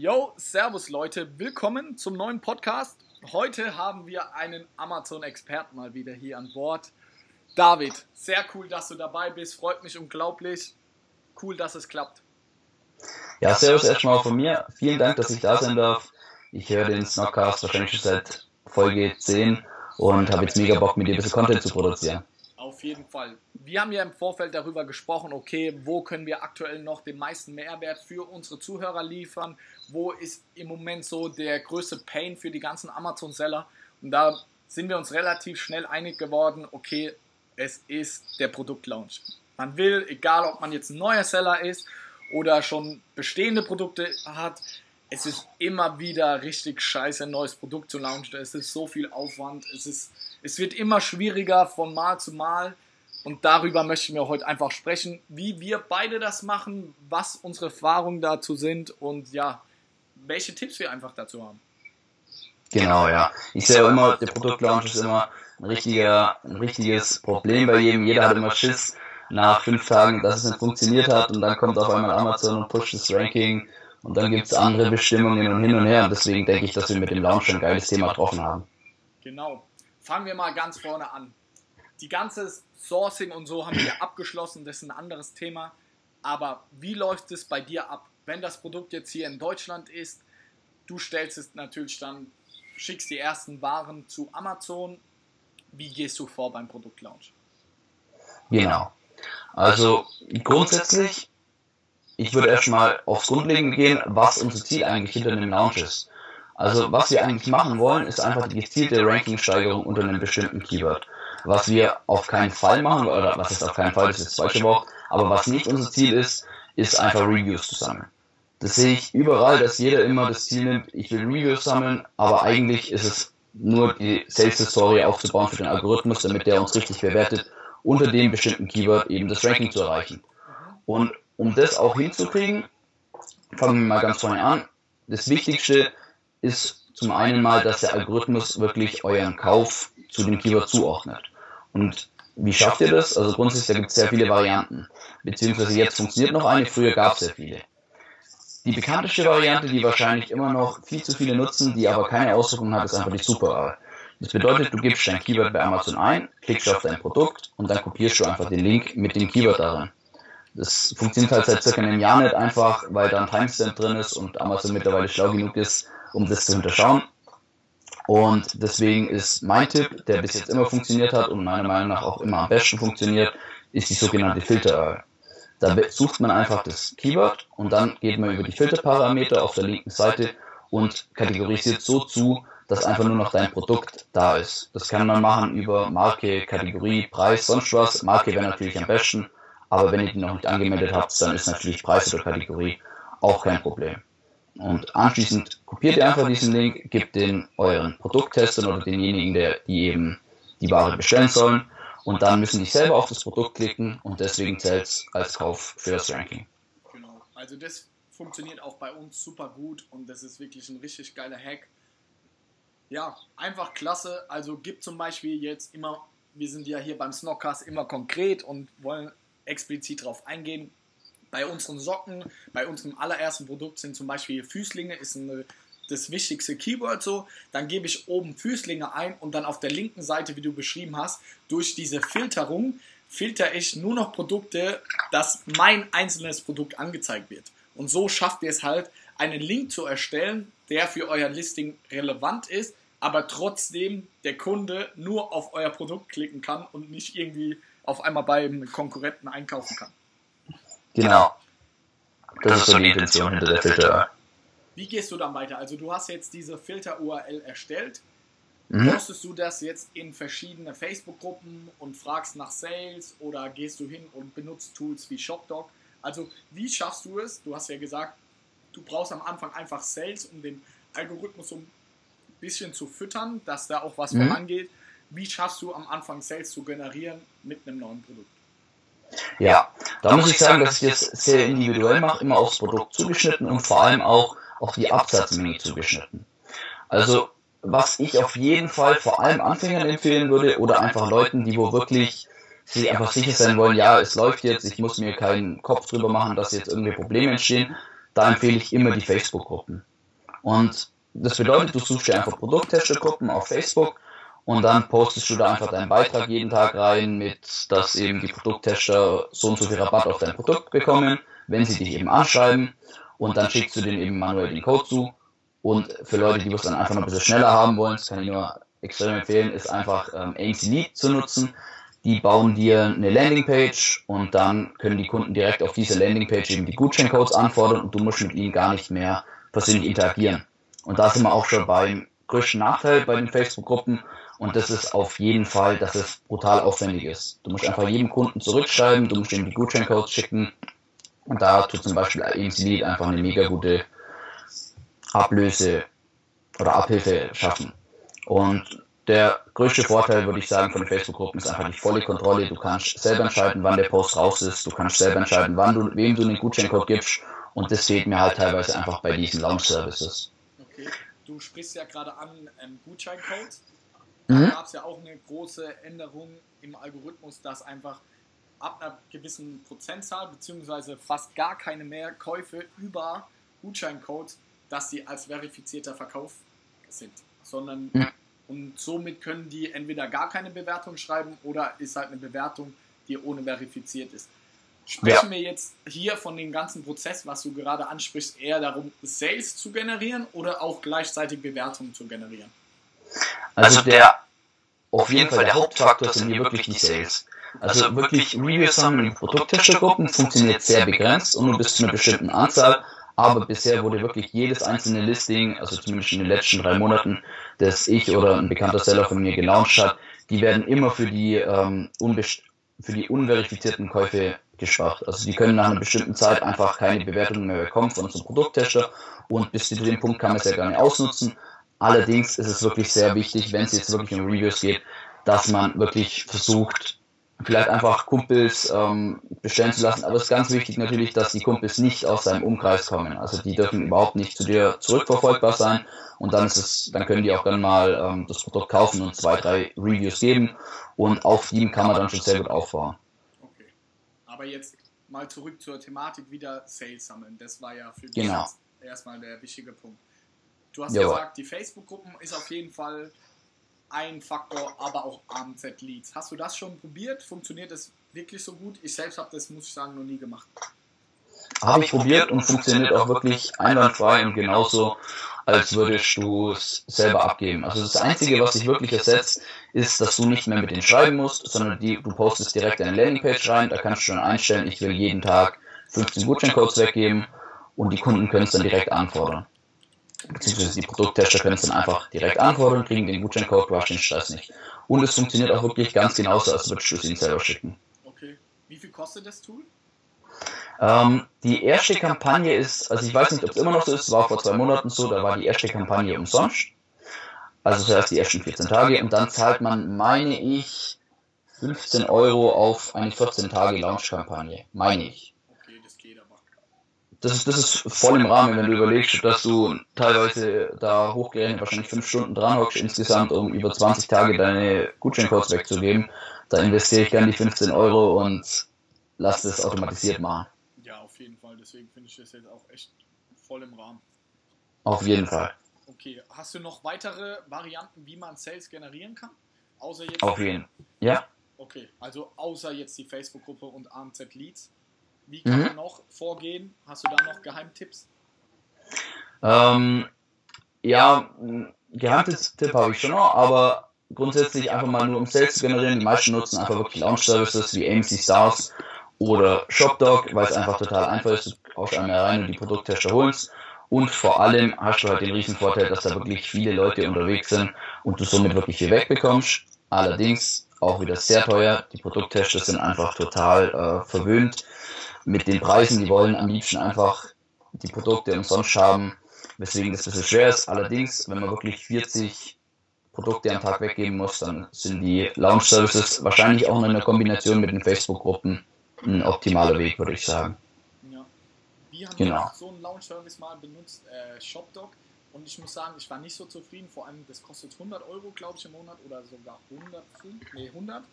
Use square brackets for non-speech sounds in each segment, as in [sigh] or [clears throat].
Yo, Servus Leute, willkommen zum neuen Podcast. Heute haben wir einen Amazon-Experten mal wieder hier an Bord. David, sehr cool, dass du dabei bist, freut mich unglaublich. Cool, dass es klappt. Ja, servus erstmal von mir. Vielen Dank, dass ich da sein darf. Ich höre den Snockcast wahrscheinlich schon seit Folge 10 und habe jetzt mega Bock, mit dir ein bisschen Content zu produzieren. Auf jeden Fall. Wir haben ja im Vorfeld darüber gesprochen, okay, wo können wir aktuell noch den meisten Mehrwert für unsere Zuhörer liefern? Wo ist im Moment so der größte Pain für die ganzen Amazon-Seller? Und da sind wir uns relativ schnell einig geworden, okay, es ist der Produktlaunch. Man will, egal ob man jetzt ein neuer Seller ist oder schon bestehende Produkte hat, es ist immer wieder richtig scheiße, ein neues Produkt zu launchen. Es ist so viel Aufwand. Es, ist, es wird immer schwieriger von Mal zu Mal. Und darüber möchten wir heute einfach sprechen, wie wir beide das machen, was unsere Erfahrungen dazu sind und ja, welche Tipps wir einfach dazu haben. Genau, ja. Ich sehe immer, der Produktlaunch ist immer ein, richtiger, ein richtiges Problem bei jedem. Jeder hat immer Schiss nach fünf Tagen, dass es nicht funktioniert hat und dann kommt auf einmal Amazon und pusht das Ranking und dann gibt es andere Bestimmungen und hin und her. Und deswegen denke ich, dass wir mit dem Launch ein geiles Thema getroffen haben. Genau. Fangen wir mal ganz vorne an. Die ganze Sourcing und so haben wir abgeschlossen, das ist ein anderes Thema. Aber wie läuft es bei dir ab? Wenn das Produkt jetzt hier in Deutschland ist, du stellst es natürlich dann, schickst die ersten Waren zu Amazon. Wie gehst du vor beim Produktlaunch? Genau. Also grundsätzlich ich würde erstmal aufs Grundlegende gehen, was unser Ziel eigentlich hinter dem Launch ist. Also was wir eigentlich machen wollen, ist einfach die gezielte Rankingsteigerung unter einem bestimmten Keyword. Was wir auf keinen Fall machen, oder was ist auf keinen Fall, das ist das falsche Wort, aber was nicht unser Ziel ist, ist einfach Reviews zu sammeln. Das sehe ich überall, dass jeder immer das Ziel nimmt, ich will Reviews sammeln, aber eigentlich ist es nur die Sales Story aufzubauen für den Algorithmus, damit der uns richtig bewertet, unter dem bestimmten Keyword eben das Ranking zu erreichen. Und um das auch hinzukriegen, fangen wir mal ganz vorne an. Das Wichtigste ist zum einen mal, dass der Algorithmus wirklich euren Kauf zu dem Keyword zuordnet. Und wie schafft ihr das? Also grundsätzlich, da gibt es sehr viele Varianten. Beziehungsweise jetzt funktioniert noch eine, früher gab es sehr viele. Die bekannteste Variante, die wahrscheinlich immer noch viel zu viele nutzen, die aber keine Auswirkungen hat, ist einfach die Super. Das bedeutet, du gibst dein Keyword bei Amazon ein, klickst auf dein Produkt und dann kopierst du einfach den Link mit dem Keyword darin. Das funktioniert halt seit circa einem Jahr nicht einfach, weil da ein Timestamp drin ist und Amazon mittlerweile schlau genug ist, um das zu unterschauen. Und deswegen ist mein Tipp, der bis jetzt immer funktioniert hat und meiner Meinung nach auch immer am besten funktioniert, ist die sogenannte Filter. Da sucht man einfach das Keyword und dann geht man über die Filterparameter auf der linken Seite und kategorisiert so zu, dass einfach nur noch dein Produkt da ist. Das kann man machen über Marke, Kategorie, Preis, sonst was. Marke wäre natürlich am besten. Aber wenn ihr die noch nicht angemeldet habt, dann ist natürlich Preis oder Kategorie auch kein Problem. Und anschließend kopiert ihr einfach diesen Link, gebt den euren Produkttestern oder denjenigen, der, die eben die Ware bestellen sollen. Und dann müssen die selber auf das Produkt klicken und deswegen zählt es als Kauf für das Ranking. Genau. Also das funktioniert auch bei uns super gut und das ist wirklich ein richtig geiler Hack. Ja, einfach klasse. Also gibt zum Beispiel jetzt immer, wir sind ja hier beim Snockcast immer konkret und wollen explizit darauf eingehen. Bei unseren Socken, bei unserem allerersten Produkt sind zum Beispiel Füßlinge, ist eine, das wichtigste Keyword so. Dann gebe ich oben Füßlinge ein und dann auf der linken Seite, wie du beschrieben hast, durch diese Filterung filter ich nur noch Produkte, dass mein einzelnes Produkt angezeigt wird. Und so schafft ihr es halt, einen Link zu erstellen, der für euer Listing relevant ist, aber trotzdem der Kunde nur auf euer Produkt klicken kann und nicht irgendwie auf einmal beim Konkurrenten einkaufen kann. Genau. Das ist so die Intention hinter der Filter. Wie gehst du dann weiter? Also du hast jetzt diese Filter-URL erstellt. Mhm. Postest du das jetzt in verschiedene Facebook-Gruppen und fragst nach Sales oder gehst du hin und benutzt Tools wie ShopDoc? Also wie schaffst du es? Du hast ja gesagt, du brauchst am Anfang einfach Sales, um den Algorithmus so ein bisschen zu füttern, dass da auch was mhm. vorangeht wie schaffst du am Anfang Sales zu generieren mit einem neuen Produkt? Ja, da muss ich sagen, dass ich das sehr individuell mache, immer aufs Produkt zugeschnitten und vor allem auch auf die Absatzmenge zugeschnitten. Also, was ich auf jeden Fall vor allem Anfängern empfehlen würde oder einfach Leuten, die wo wirklich sich einfach sicher sein wollen, ja, es läuft jetzt, ich muss mir keinen Kopf drüber machen, dass jetzt irgendwie Probleme entstehen, da empfehle ich immer die Facebook-Gruppen. Und das bedeutet, du suchst dir einfach Produkttestergruppen auf Facebook und dann postest du da einfach deinen Beitrag jeden Tag rein, mit dass eben die Produkttester so und so viel Rabatt auf dein Produkt bekommen, wenn sie dich eben anschreiben. Und dann schickst du denen eben manuell den Code zu. Und für Leute, die es dann einfach noch ein bisschen schneller haben wollen, das kann ich nur extrem empfehlen, ist einfach ähm, AMC Lead zu nutzen. Die bauen dir eine Landingpage und dann können die Kunden direkt auf diese Landingpage eben die Gutscheincodes anfordern und du musst mit ihnen gar nicht mehr persönlich interagieren. Und da sind wir auch schon beim größten Nachteil bei den Facebook-Gruppen und das ist auf jeden Fall, dass es brutal aufwendig ist. Du musst einfach jedem Kunden zurückschreiben, du musst ihm die Gutscheincodes schicken und da tut zum Beispiel AMC Lead einfach eine mega gute Ablöse oder Abhilfe schaffen. Und der größte Vorteil, würde ich sagen, von den Facebook-Gruppen ist einfach die volle Kontrolle. Du kannst selber entscheiden, wann der Post raus ist. Du kannst selber entscheiden, wann du, wem du einen Gutscheincode gibst. Und das fehlt mir halt teilweise einfach bei diesen Launch-Services. Okay, du sprichst ja gerade an ähm, Gutscheincodes. Da mhm. gab es ja auch eine große Änderung im Algorithmus, dass einfach ab einer gewissen Prozentzahl beziehungsweise fast gar keine mehr Käufe über Gutscheincodes, dass sie als verifizierter Verkauf sind, sondern mhm. Und somit können die entweder gar keine Bewertung schreiben oder ist halt eine Bewertung, die ohne verifiziert ist. Sprechen ja. wir jetzt hier von dem ganzen Prozess, was du gerade ansprichst, eher darum, Sales zu generieren oder auch gleichzeitig Bewertungen zu generieren? Also der, auf jeden Fall der Hauptfaktor sind hier wirklich die Sales. Also wirklich Reviews sammeln in Produkttestergruppen funktioniert sehr begrenzt und nur bis zu einer bestimmten Anzahl aber bisher wurde wirklich jedes einzelne Listing, also zumindest in den letzten drei Monaten, das ich oder ein bekannter Seller von mir gelauncht hat, die werden immer für die, ähm, für die unverifizierten Käufe gespart. Also die können nach einer bestimmten Zeit einfach keine Bewertungen mehr bekommen von unserem Produkttester und bis zu dem Punkt kann man es ja gar nicht ausnutzen. Allerdings ist es wirklich sehr wichtig, wenn es jetzt wirklich um Reviews geht, dass man wirklich versucht, vielleicht einfach Kumpels ähm, bestellen zu lassen. Aber es ist ganz wichtig natürlich, dass die Kumpels nicht aus seinem Umkreis kommen. Also die dürfen überhaupt nicht zu dir zurückverfolgbar sein. Und dann ist es, dann können die auch dann mal ähm, das Produkt kaufen und zwei, drei Reviews geben. Und auf ihm kann man dann schon sehr gut aufbauen. Okay. Aber jetzt mal zurück zur Thematik wieder Sales sammeln. Das war ja für dich genau. erstmal der wichtige Punkt. Du hast Jawohl. gesagt, die Facebook-Gruppen ist auf jeden Fall ein Faktor, aber auch AMZ-Leads. Hast du das schon probiert? Funktioniert das wirklich so gut? Ich selbst habe das, muss ich sagen, noch nie gemacht. Habe ich probiert und funktioniert auch wirklich einwandfrei und genauso, als würdest du es selber abgeben. Also das Einzige, was sich wirklich ersetzt, ist, dass du nicht mehr mit denen schreiben musst, sondern die, du postest direkt eine Landingpage rein, da kannst du schon einstellen, ich will jeden Tag 15 Gutscheincodes weggeben und die Kunden können es dann direkt anfordern beziehungsweise die Produkttester können es dann einfach direkt antworten, kriegen den Gutscheincode, du hast den Stress nicht. Und es funktioniert auch wirklich ganz genauso, als würdest du es ihnen selber schicken. Okay. Wie viel kostet das Tool? Ähm, die erste Kampagne ist, also ich weiß nicht, ob es immer noch so ist, war vor zwei Monaten so, da war die erste Kampagne umsonst. Also zuerst die ersten 14 Tage und dann zahlt man, meine ich, 15 Euro auf eine 14 Tage Launch-Kampagne. Meine ich das ist, das ist voll im Rahmen, wenn du überlegst, dass du teilweise da hochgerechnet wahrscheinlich fünf Stunden dran hockst insgesamt, um über 20 Tage deine Gutscheincodes wegzugeben. Da investiere ich gerne die 15 Euro und lass das automatisiert machen. Ja, auf jeden Fall. Deswegen finde ich das jetzt auch echt voll im Rahmen. Auf jeden Fall. Okay, hast du noch weitere Varianten, wie man Sales generieren kann? Außer jetzt auf jeden Fall. Ja. Okay, also außer jetzt die Facebook-Gruppe und AMZ Leads. Wie kann mhm. man noch vorgehen? Hast du da noch Geheimtipps? Ähm, ja, Geheimtipp habe ich schon noch, aber grundsätzlich einfach mal nur um Sales zu generieren. Die meisten nutzen einfach wirklich Launch-Services wie AMC Stars oder ShopDog, weil es einfach total einfach ist. Du brauchst einmal rein und die Produkttester holst. Und vor allem hast du halt den riesen Vorteil, dass da wirklich viele Leute unterwegs sind und du somit wirklich viel wegbekommst. Allerdings auch wieder sehr teuer. Die Produkttester sind einfach total äh, verwöhnt mit den Preisen. Die wollen am liebsten einfach die Produkte umsonst haben, weswegen das ein bisschen schwer ist. Allerdings, wenn man wirklich 40 Produkte am Tag weggeben muss, dann sind die Launch Services wahrscheinlich auch in einer Kombination mit den Facebook-Gruppen ein optimaler Weg, würde ich sagen. Ja. Wir haben genau. so einen Launch Service mal benutzt, äh, ShopDog. Und ich muss sagen, ich war nicht so zufrieden. Vor allem, das kostet 100 Euro, glaube ich, im Monat oder sogar 100, nee, 100.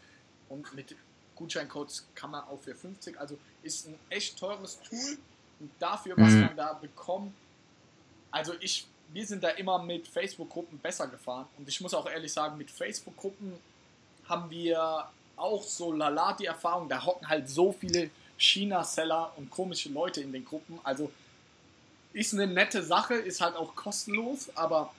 Und mit Gutscheincodes kann man auch für 50. Also ist ein echt teures Tool und dafür, was mhm. man da bekommt, also ich wir sind da immer mit Facebook-Gruppen besser gefahren. Und ich muss auch ehrlich sagen, mit Facebook-Gruppen haben wir auch so lala die Erfahrung, da hocken halt so viele China-Seller und komische Leute in den Gruppen. Also ist eine nette Sache, ist halt auch kostenlos, aber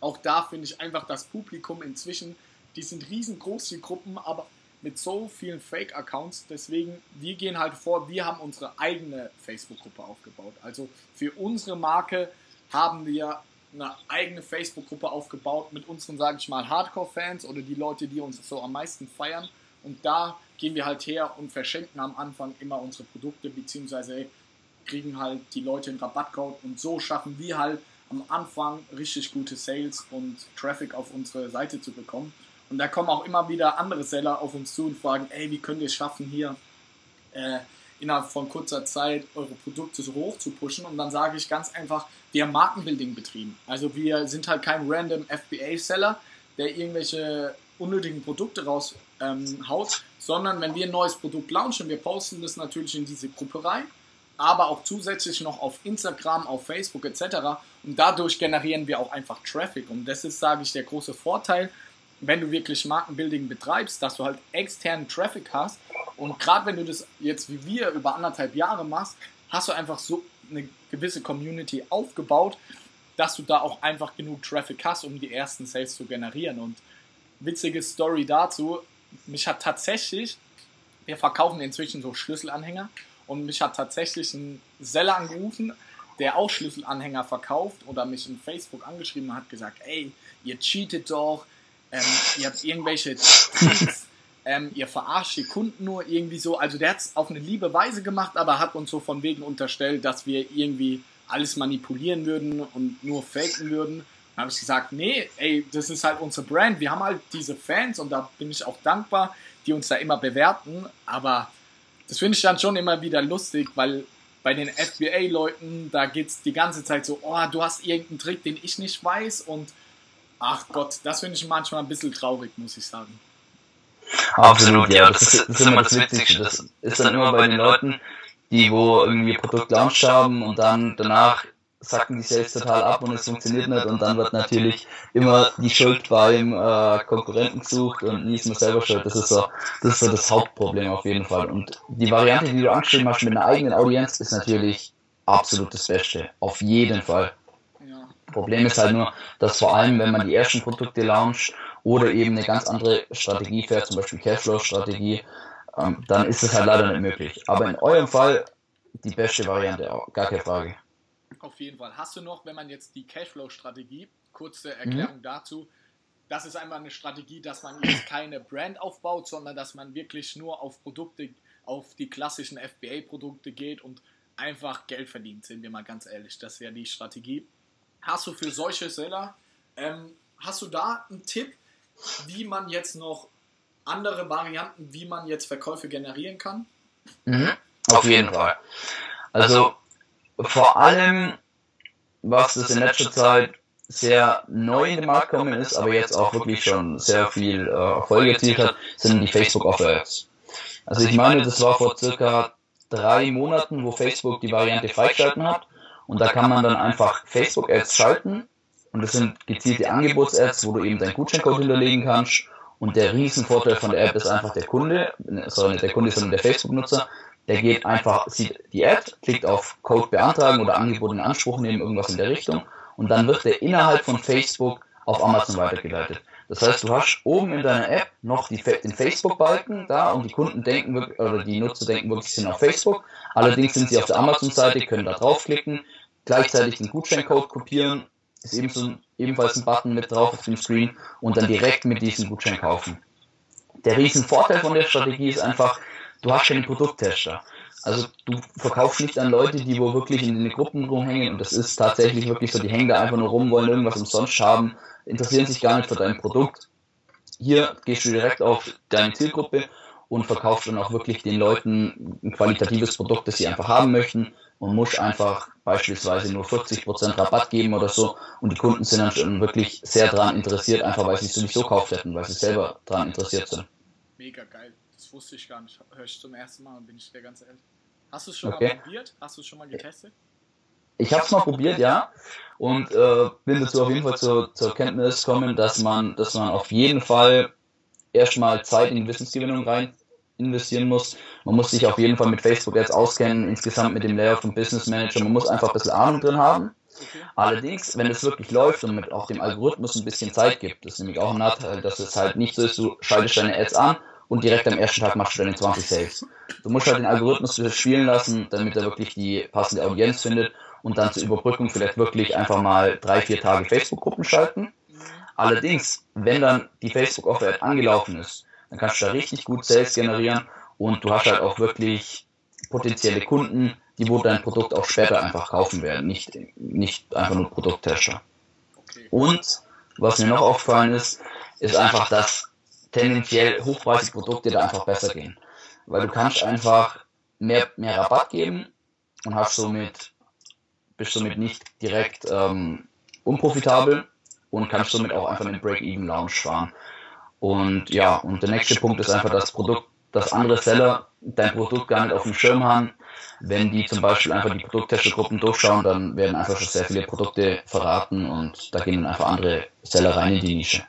auch da finde ich einfach das Publikum inzwischen, die sind riesengroß, die Gruppen, aber mit so vielen Fake-Accounts. Deswegen, wir gehen halt vor, wir haben unsere eigene Facebook-Gruppe aufgebaut. Also für unsere Marke haben wir eine eigene Facebook-Gruppe aufgebaut mit unseren, sage ich mal, Hardcore-Fans oder die Leute, die uns so am meisten feiern. Und da gehen wir halt her und verschenken am Anfang immer unsere Produkte, beziehungsweise kriegen halt die Leute einen Rabattcode und so schaffen wir halt am Anfang richtig gute Sales und Traffic auf unsere Seite zu bekommen. Und da kommen auch immer wieder andere Seller auf uns zu und fragen, ey, wie könnt ihr es schaffen, hier äh, innerhalb von kurzer Zeit eure Produkte so hoch zu pushen? Und dann sage ich ganz einfach, wir haben Markenbuilding betrieben. Also wir sind halt kein random FBA-Seller, der irgendwelche unnötigen Produkte raushaut, ähm, sondern wenn wir ein neues Produkt launchen, wir posten das natürlich in diese Gruppe rein aber auch zusätzlich noch auf Instagram, auf Facebook etc. Und dadurch generieren wir auch einfach Traffic. Und das ist, sage ich, der große Vorteil, wenn du wirklich Markenbuilding betreibst, dass du halt externen Traffic hast. Und gerade wenn du das jetzt wie wir über anderthalb Jahre machst, hast du einfach so eine gewisse Community aufgebaut, dass du da auch einfach genug Traffic hast, um die ersten Sales zu generieren. Und witzige Story dazu, mich hat tatsächlich, wir verkaufen inzwischen so Schlüsselanhänger und mich hat tatsächlich ein Seller angerufen, der auch Schlüsselanhänger verkauft oder mich in Facebook angeschrieben hat gesagt, ey, ihr cheatet doch, ähm, ihr habt irgendwelche Tricks, ähm, ihr verarscht die Kunden nur irgendwie so. Also der hat es auf eine liebe Weise gemacht, aber hat uns so von wegen unterstellt, dass wir irgendwie alles manipulieren würden und nur faken würden. Dann habe ich gesagt, nee, ey, das ist halt unsere Brand. Wir haben halt diese Fans und da bin ich auch dankbar, die uns da immer bewerten. Aber das finde ich dann schon immer wieder lustig, weil bei den FBA-Leuten, da geht es die ganze Zeit so, oh, du hast irgendeinen Trick, den ich nicht weiß und ach Gott, das finde ich manchmal ein bisschen traurig, muss ich sagen. Absolut, ja, das ist, das ist immer das Witzigste. Das ist dann immer bei den Leuten, die wo irgendwie Produkt launch haben und dann danach sacken die Sales total ab und es funktioniert nicht und dann wird natürlich immer die Schuld beim äh, Konkurrenten gesucht und nie ist man selber schuld. Das ist so, das ist so das Hauptproblem auf jeden Fall. Und die Variante, die du angeschrieben hast mit einer eigenen Audienz, ist natürlich absolut das Beste. Auf jeden Fall. Problem ist halt nur, dass vor allem, wenn man die ersten Produkte launcht oder eben eine ganz andere Strategie fährt, zum Beispiel Cashflow-Strategie, ähm, dann ist es halt leider nicht möglich. Aber in eurem Fall die beste Variante, gar keine Frage. Auf jeden Fall. Hast du noch, wenn man jetzt die Cashflow-Strategie, kurze Erklärung mhm. dazu, das ist einmal eine Strategie, dass man jetzt keine Brand aufbaut, sondern dass man wirklich nur auf Produkte, auf die klassischen FBA-Produkte geht und einfach Geld verdient, sind wir mal ganz ehrlich. Das ist ja die Strategie. Hast du für solche Seller, ähm, hast du da einen Tipp, wie man jetzt noch andere Varianten, wie man jetzt Verkäufe generieren kann? Mhm. Auf jeden Fall. Also vor allem, was das in letzter Zeit sehr neu in den Markt gekommen ist, aber jetzt auch wirklich schon sehr viel äh, Erfolg erzielt hat, sind die Facebook Offer Ads. Also ich meine, das war vor circa drei Monaten, wo Facebook die Variante freigeschalten hat und da kann man dann einfach Facebook Ads schalten. und das sind gezielte Angebots-Ads, wo du eben deinen Gutscheincode hinterlegen kannst. und der Riesenvorteil von der App ist einfach der Kunde, sorry, nicht der Kunde, sondern der Facebook-Nutzer, der geht einfach, sieht die App, klickt auf Code beantragen oder Angebot in Anspruch nehmen, irgendwas in der Richtung. Und dann wird der innerhalb von Facebook auf Amazon weitergeleitet. Das heißt, du hast oben in deiner App noch die, den Facebook-Balken da und die Kunden denken wirklich, oder die Nutzer denken wirklich, sie sind auf Facebook. Allerdings sind sie auf der Amazon-Seite, können da draufklicken, gleichzeitig den Gutscheincode kopieren, ist ebenso, ebenfalls ein Button mit drauf auf dem Screen und dann direkt mit diesem Gutschein kaufen. Der Riesenvorteil von der Strategie ist einfach, du hast keinen Produkttester. Also du verkaufst nicht an Leute, die wo wirklich in den Gruppen rumhängen und das ist tatsächlich wirklich so, die hängen da einfach nur rum, wollen irgendwas umsonst haben, interessieren sich gar nicht für dein Produkt. Hier gehst du direkt auf deine Zielgruppe und verkaufst dann auch wirklich den Leuten ein qualitatives Produkt, das sie einfach haben möchten und musst einfach beispielsweise nur 40% Rabatt geben oder so und die Kunden sind dann schon wirklich sehr daran interessiert, einfach weil sie es sowieso gekauft hätten, weil sie selber daran interessiert sind. Mega geil wusste ich gar nicht. Höre ich zum ersten Mal, bin ich dir ganz ehrlich. Hast du es schon okay. mal probiert? Hast du es schon mal getestet? ich habe es mal probiert, ja, und äh, bin dazu auf jeden Fall zur, zur Kenntnis gekommen, dass man, dass man auf jeden Fall erstmal Zeit in Wissensgewinnung rein investieren muss. Man muss sich auf jeden Fall mit Facebook Ads auskennen, insgesamt mit dem Layout vom Business Manager. Man muss einfach ein bisschen Ahnung drin haben. Allerdings, wenn es wirklich läuft und mit auch dem Algorithmus ein bisschen Zeit gibt, das ist nämlich auch ein Nachteil, dass es halt nicht so ist, du schaltest deine Ads an und direkt am ersten Tag machst du deine 20 Sales. Du musst halt den Algorithmus spielen lassen, damit er wirklich die passende Audienz findet und dann zur Überbrückung vielleicht wirklich einfach mal drei, vier Tage Facebook-Gruppen schalten. Allerdings, wenn dann die Facebook-Offer angelaufen ist, dann kannst du da richtig gut Sales generieren und du hast halt auch wirklich potenzielle Kunden, die wo dein Produkt auch später einfach kaufen werden, nicht, nicht einfach nur Produkttester. Und was mir noch aufgefallen ist, ist einfach, dass tendenziell hochpreisige Produkte da einfach besser gehen. Weil du kannst einfach mehr, mehr Rabatt geben und hast somit, bist somit nicht direkt ähm, unprofitabel und kannst somit auch einfach einen Break-Even-Lounge fahren. Und ja, und der nächste Punkt ist einfach das Produkt, dass andere Seller dein Produkt gar nicht auf dem Schirm haben. Wenn die zum Beispiel einfach die Produkttestergruppen durchschauen, dann werden einfach schon sehr viele Produkte verraten und da gehen dann einfach andere Seller rein in die Nische.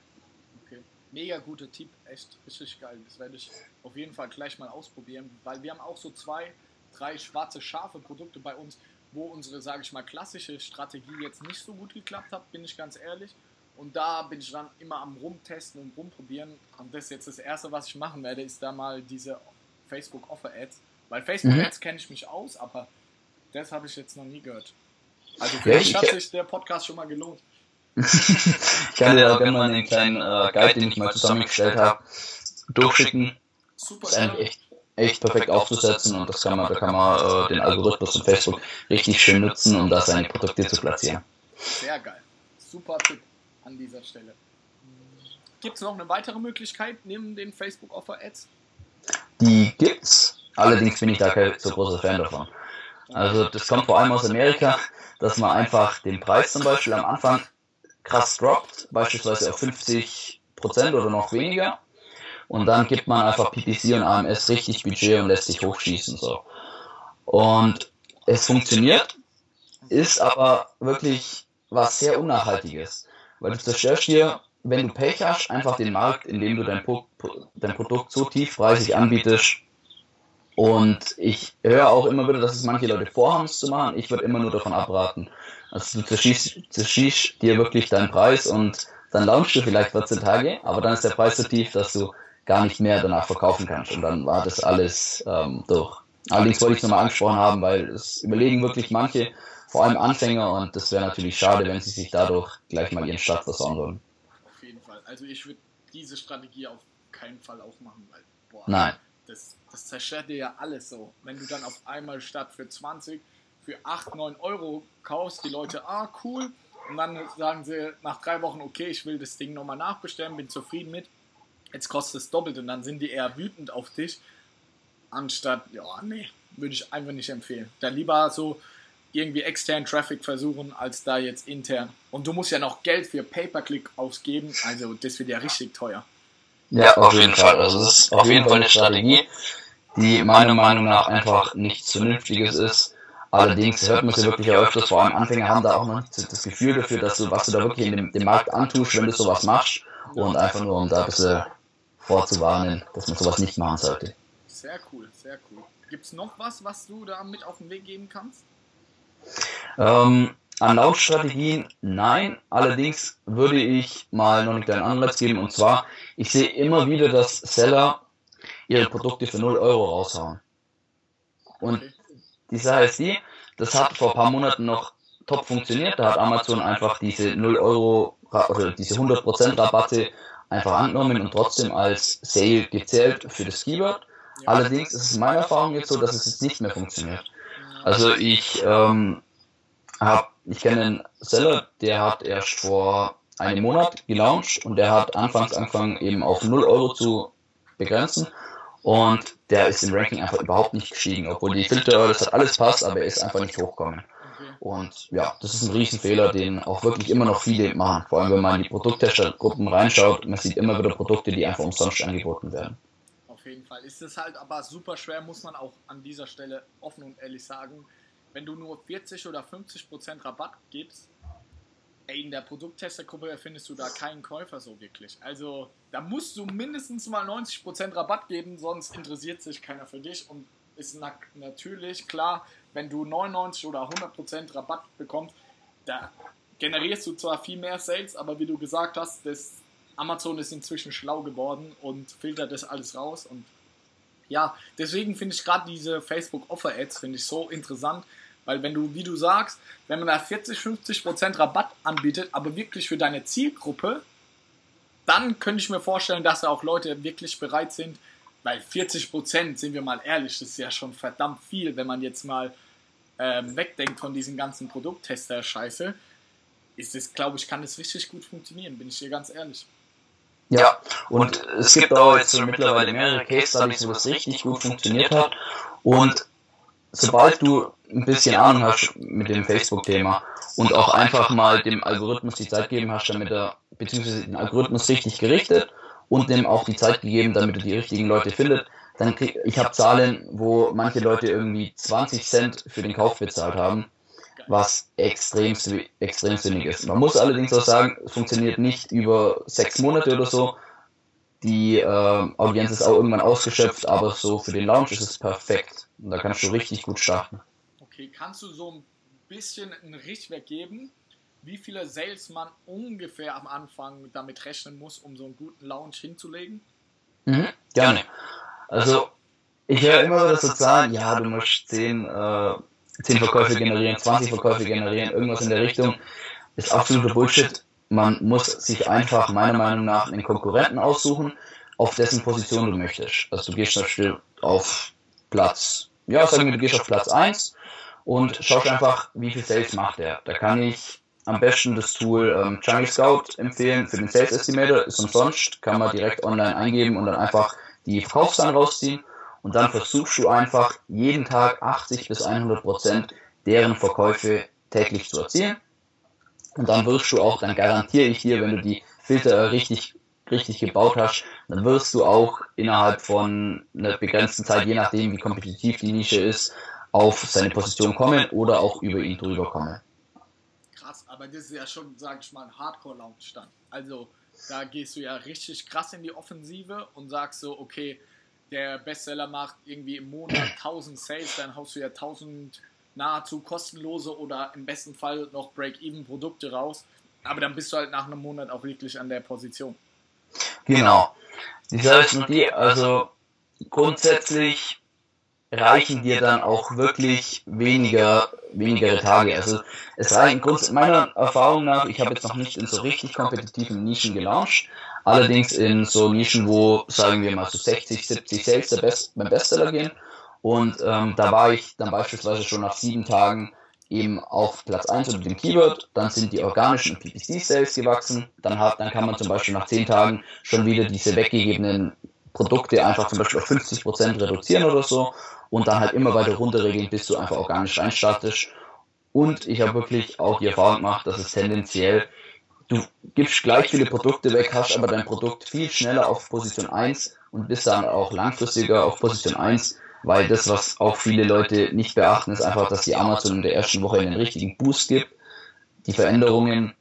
Okay. Mega guter Tipp, echt richtig geil. Das werde ich auf jeden Fall gleich mal ausprobieren, weil wir haben auch so zwei, drei schwarze, scharfe Produkte bei uns, wo unsere, sage ich mal, klassische Strategie jetzt nicht so gut geklappt hat, bin ich ganz ehrlich. Und da bin ich dann immer am Rumtesten und Rumprobieren. Und das ist jetzt das Erste, was ich machen werde, ist da mal diese Facebook Offer Ads. Weil Facebook mhm. Ads kenne ich mich aus, aber das habe ich jetzt noch nie gehört. Also für mich hat sich der Podcast schon mal gelohnt. [laughs] ich kann dir auch gerne mal einen kleinen äh, Guide, den ich mal zusammengestellt habe, durchschicken. Super. Ist eigentlich echt, echt perfekt aufzusetzen und das kann man, da kann man äh, den Algorithmus von Facebook richtig schön nutzen, um da seine Produkte zu platzieren. Sehr geil. Super Tipp an dieser Stelle. Gibt es noch eine weitere Möglichkeit neben den Facebook Offer Ads? Die gibt's. Allerdings bin ich da kein so großer Fan davon. Also das kommt vor allem aus Amerika, dass man einfach den Preis zum Beispiel am Anfang krass droppt, beispielsweise auf 50% oder noch weniger. Und dann gibt man einfach PPC und AMS richtig Budget und lässt sich hochschießen. So. Und es funktioniert, ist aber wirklich was sehr Unnachhaltiges. Weil du zerstörst dir, wenn du Pech hast, einfach den Markt, indem du dein, Pro dein Produkt so tiefpreisig anbietest. Und ich höre auch immer wieder, dass es manche Leute vorhaben, es zu machen. Ich würde immer nur davon abraten. Also du zerschießt, zerschießt dir wirklich deinen Preis und dann launchst du vielleicht 14 Tage, aber dann ist der Preis so tief, dass du gar nicht mehr danach verkaufen kannst. Und dann war das alles ähm, durch. Allerdings wollte ich es nochmal angesprochen haben, weil es überlegen wirklich manche, vor allem Anfänger und das wäre natürlich schade, wenn sie sich dadurch gleich mal ihren Start versauen würden. Auf jeden Fall. Also ich würde diese Strategie auf keinen Fall auch machen, weil boah, Nein. Das, das zerstört dir ja alles so. Wenn du dann auf einmal statt für 20 für 8, 9 Euro kaufst, die Leute, ah cool, und dann sagen sie nach drei Wochen, okay, ich will das Ding nochmal nachbestellen, bin zufrieden mit, jetzt kostet es doppelt und dann sind die eher wütend auf dich, anstatt, ja, nee, würde ich einfach nicht empfehlen. Da lieber so irgendwie externen Traffic versuchen, als da jetzt intern. Und du musst ja noch Geld für Pay-Per-Click ausgeben, also das wird ja richtig teuer. Ja, auf jeden Fall. Also das ist auf jeden Fall eine Strategie, die meiner Meinung nach einfach nichts Vernünftiges ist. Allerdings hört man es ja wirklich ja öfters, vor allem Anfänger haben da auch noch das Gefühl dafür, dass du, was du da wirklich in dem, dem Markt antust, wenn du sowas machst. Und einfach nur, um da ein bisschen vorzuwarnen, dass man sowas nicht machen sollte. Sehr cool, sehr cool. Gibt es noch was, was du da mit auf den Weg geben kannst? Ähm, an Lautstrategien nein, allerdings würde ich mal noch einen kleinen Anreiz geben und zwar, ich sehe immer wieder, dass Seller ihre Produkte für 0 Euro raushauen. Und die Sache ist die, das hat vor ein paar Monaten noch top funktioniert, da hat Amazon einfach diese 0 Euro, also diese 100% Rabatte einfach angenommen und trotzdem als Sale gezählt für das Keyword. Allerdings ist es in meiner Erfahrung jetzt so, dass es jetzt nicht mehr funktioniert. Also ich ähm, habe, ich kenne einen Seller, der hat erst vor einem Monat gelauncht und der hat anfangs angefangen eben auf 0 Euro zu begrenzen und der ist im Ranking einfach überhaupt nicht gestiegen, obwohl die Filter, das hat alles passt, aber er ist einfach nicht hochgekommen. Und ja, das ist ein Riesenfehler, den auch wirklich immer noch viele machen. Vor allem, wenn man in die Produkttestergruppen reinschaut, man sieht immer wieder Produkte, die einfach umsonst angeboten werden. Jeden Fall. Ist es halt aber super schwer, muss man auch an dieser Stelle offen und ehrlich sagen, wenn du nur 40 oder 50 Prozent Rabatt gibst, ey, in der Produkttestergruppe findest du da keinen Käufer so wirklich. Also da musst du mindestens mal 90 Prozent Rabatt geben, sonst interessiert sich keiner für dich und ist natürlich klar, wenn du 99 oder 100 Prozent Rabatt bekommst, da generierst du zwar viel mehr Sales, aber wie du gesagt hast, das Amazon ist inzwischen schlau geworden und filtert das alles raus und ja, deswegen finde ich gerade diese Facebook Offer Ads finde ich so interessant, weil wenn du, wie du sagst, wenn man da 40, 50 Prozent Rabatt anbietet, aber wirklich für deine Zielgruppe, dann könnte ich mir vorstellen, dass da auch Leute wirklich bereit sind, weil 40 Prozent, sind wir mal ehrlich, das ist ja schon verdammt viel, wenn man jetzt mal ähm, wegdenkt von diesen ganzen Produkttester-Scheiße, ist es, glaube ich, kann das richtig gut funktionieren, bin ich dir ganz ehrlich. Ja, und es gibt auch jetzt schon mittlerweile mehrere Case Studies, wo es richtig gut funktioniert hat. Und sobald du ein bisschen Ahnung hast mit dem Facebook-Thema und auch einfach mal dem Algorithmus die Zeit geben hast, damit er, beziehungsweise den Algorithmus richtig gerichtet und dem auch die Zeit gegeben, damit du die richtigen Leute findest, dann krieg, ich habe Zahlen, wo manche Leute irgendwie 20 Cent für den Kauf bezahlt haben was extrem, extrem sinnig ist. Man muss allerdings auch sagen, es funktioniert nicht über sechs Monate oder so. Die äh, Audienz ist auch irgendwann ausgeschöpft, aber so für den Launch ist es perfekt. Und da kannst du richtig gut starten. Okay, kannst du so ein bisschen einen Richtwert geben, wie viele Sales man ungefähr am Anfang damit rechnen muss, um so einen guten Launch hinzulegen? Mhm, gerne. Also, ich höre immer so, dass so Zahlen, ja, du musst 10 äh, 10 Verkäufe generieren, 20 Verkäufe generieren, irgendwas in der Richtung, ist absoluter Bullshit. Man muss sich einfach meiner Meinung nach einen Konkurrenten aussuchen, auf dessen Position du möchtest. Also du gehst zum Beispiel auf Platz, ja, sagen wir, du gehst auf Platz 1 und schaust einfach, wie viel Sales macht er. Da kann ich am besten das Tool ähm, Jungle Scout empfehlen für den Sales Estimator, ist umsonst, kann man direkt online eingeben und dann einfach die Verkaufszahlen rausziehen und dann versuchst du einfach jeden Tag 80 bis 100 Prozent deren Verkäufe täglich zu erzielen. Und dann wirst du auch, dann garantiere ich dir, wenn du die Filter richtig, richtig gebaut hast, dann wirst du auch innerhalb von einer begrenzten Zeit, je nachdem wie kompetitiv die Nische ist, auf seine Position kommen oder auch über ihn drüber kommen. Krass, aber das ist ja schon, sag ich mal, ein Hardcore-Launch dann. Also da gehst du ja richtig krass in die Offensive und sagst so, okay, der Bestseller macht irgendwie im Monat [clears throat] 1000 Sales, dann haust du ja 1000 nahezu kostenlose oder im besten Fall noch Break-Even-Produkte raus. Aber dann bist du halt nach einem Monat auch wirklich an der Position. Genau. Die Sache ist die, also grundsätzlich reichen dir dann auch wirklich weniger, weniger Tage. Also es reichen meiner Erfahrung nach, ich habe jetzt noch nicht in so richtig kompetitiven Nischen gelauncht, allerdings in so Nischen, wo, sagen wir mal, so 60, 70 Sales der Best, beim Bestseller gehen. Und ähm, da war ich dann beispielsweise schon nach sieben Tagen eben auf Platz 1 unter dem Keyword, dann sind die organischen PPC-Sales gewachsen, dann, hat, dann kann man zum Beispiel nach zehn Tagen schon wieder diese weggegebenen Produkte einfach zum Beispiel auf 50% reduzieren oder so und dann halt immer weiter runterregeln, bis du einfach organisch reinstartest. Und ich habe wirklich auch die Erfahrung gemacht, dass es tendenziell, du gibst gleich viele Produkte weg, hast aber dein Produkt viel schneller auf Position 1 und bist dann auch langfristiger auf Position 1, weil das, was auch viele Leute nicht beachten, ist einfach, dass die Amazon in der ersten Woche einen richtigen Boost gibt, die Veränderungen,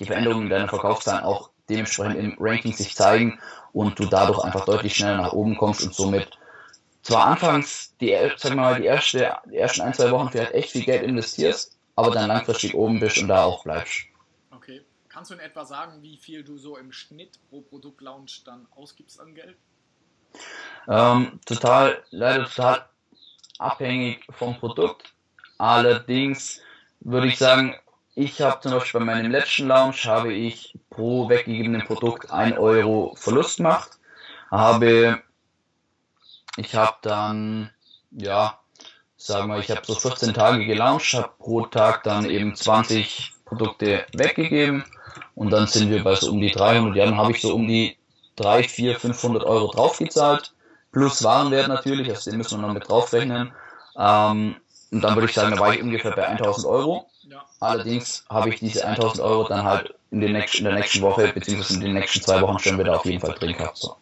die Veränderungen in deiner Verkaufszahlen auch dementsprechend im Ranking sich zeigen und du dadurch einfach deutlich schneller nach oben kommst und somit zwar anfangs die, sag mal, die, erste, die ersten ein, zwei Wochen vielleicht echt viel Geld investierst, aber dann langfristig oben bist und da auch bleibst. Okay. Kannst du in etwa sagen, wie viel du so im Schnitt pro Produktlaunch dann ausgibst an Geld? Ähm, total, leider total abhängig vom Produkt. Allerdings würde ich sagen, ich habe zum Beispiel bei meinem letzten Launch habe ich pro weggegebenen Produkt 1 Euro Verlust gemacht. Habe, ich habe dann, ja, sagen wir, ich habe so 14 Tage gelauncht, habe pro Tag dann eben 20 Produkte weggegeben und dann sind wir bei so um die 300, ja, dann habe ich so um die 3, 4, 500 Euro draufgezahlt, plus Warenwert natürlich, also den müssen wir noch mit draufrechnen. Ähm, und dann würde ich sagen, da war ich ungefähr bei 1000 Euro. Allerdings habe ich diese 1000 Euro dann halt in, den nächsten, in der nächsten Woche, beziehungsweise in den nächsten zwei Wochen schon wieder auf jeden Fall drin gehabt. So.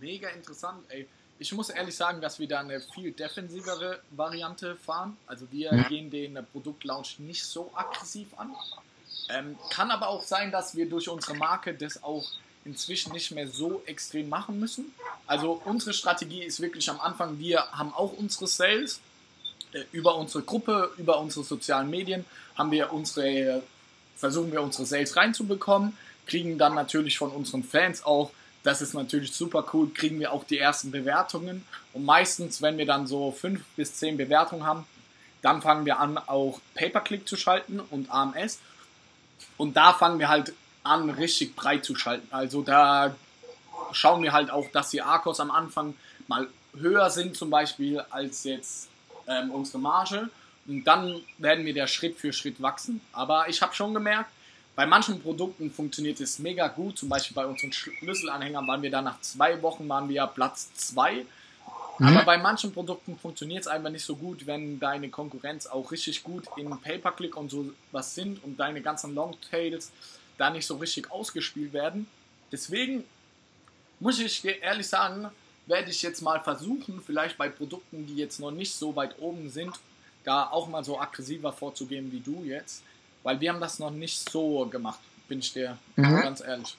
Mega interessant, ey. ich muss ehrlich sagen, dass wir da eine viel defensivere Variante fahren. Also wir mhm. gehen den Produktlaunch nicht so aggressiv an. Ähm, kann aber auch sein, dass wir durch unsere Marke das auch inzwischen nicht mehr so extrem machen müssen. Also unsere Strategie ist wirklich am Anfang, wir haben auch unsere Sales. Äh, über unsere Gruppe, über unsere sozialen Medien haben wir unsere, versuchen wir unsere Sales reinzubekommen, kriegen dann natürlich von unseren Fans auch das ist natürlich super cool, kriegen wir auch die ersten Bewertungen. Und meistens, wenn wir dann so fünf bis zehn Bewertungen haben, dann fangen wir an, auch Pay-Per-Click zu schalten und AMS. Und da fangen wir halt an, richtig breit zu schalten. Also da schauen wir halt auch, dass die Arkos am Anfang mal höher sind, zum Beispiel, als jetzt ähm, unsere Marge. Und dann werden wir da Schritt für Schritt wachsen. Aber ich habe schon gemerkt, bei manchen Produkten funktioniert es mega gut. Zum Beispiel bei unseren Schlüsselanhängern waren wir da nach zwei Wochen waren wir Platz zwei. Mhm. Aber bei manchen Produkten funktioniert es einfach nicht so gut, wenn deine Konkurrenz auch richtig gut in Pay-Per-Click und so was sind und deine ganzen Longtails da nicht so richtig ausgespielt werden. Deswegen muss ich dir ehrlich sagen, werde ich jetzt mal versuchen, vielleicht bei Produkten, die jetzt noch nicht so weit oben sind, da auch mal so aggressiver vorzugehen wie du jetzt. Weil wir haben das noch nicht so gemacht, bin ich dir mhm. ganz ehrlich.